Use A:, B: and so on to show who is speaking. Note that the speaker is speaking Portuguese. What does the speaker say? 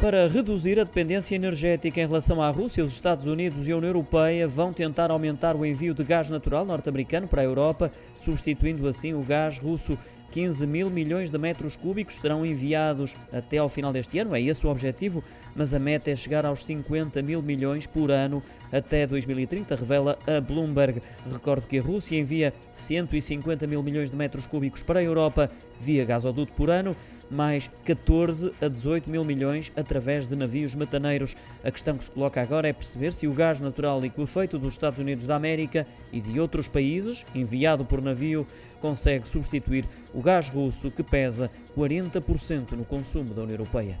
A: Para reduzir a dependência energética em relação à Rússia, os Estados Unidos e a União Europeia vão tentar aumentar o envio de gás natural norte-americano para a Europa, substituindo assim o gás russo. 15 mil milhões de metros cúbicos serão enviados até ao final deste ano, é esse o objetivo, mas a meta é chegar aos 50 mil milhões por ano até 2030, revela a Bloomberg. Recordo que a Rússia envia 150 mil milhões de metros cúbicos para a Europa via gasoduto por ano, mais 14 a 18 mil milhões através de navios metaneiros. A questão que se coloca agora é perceber se o gás natural liquefeito dos Estados Unidos da América e de outros países, enviado por navio, consegue substituir o gás russo que pesa 40% no consumo da União Europeia.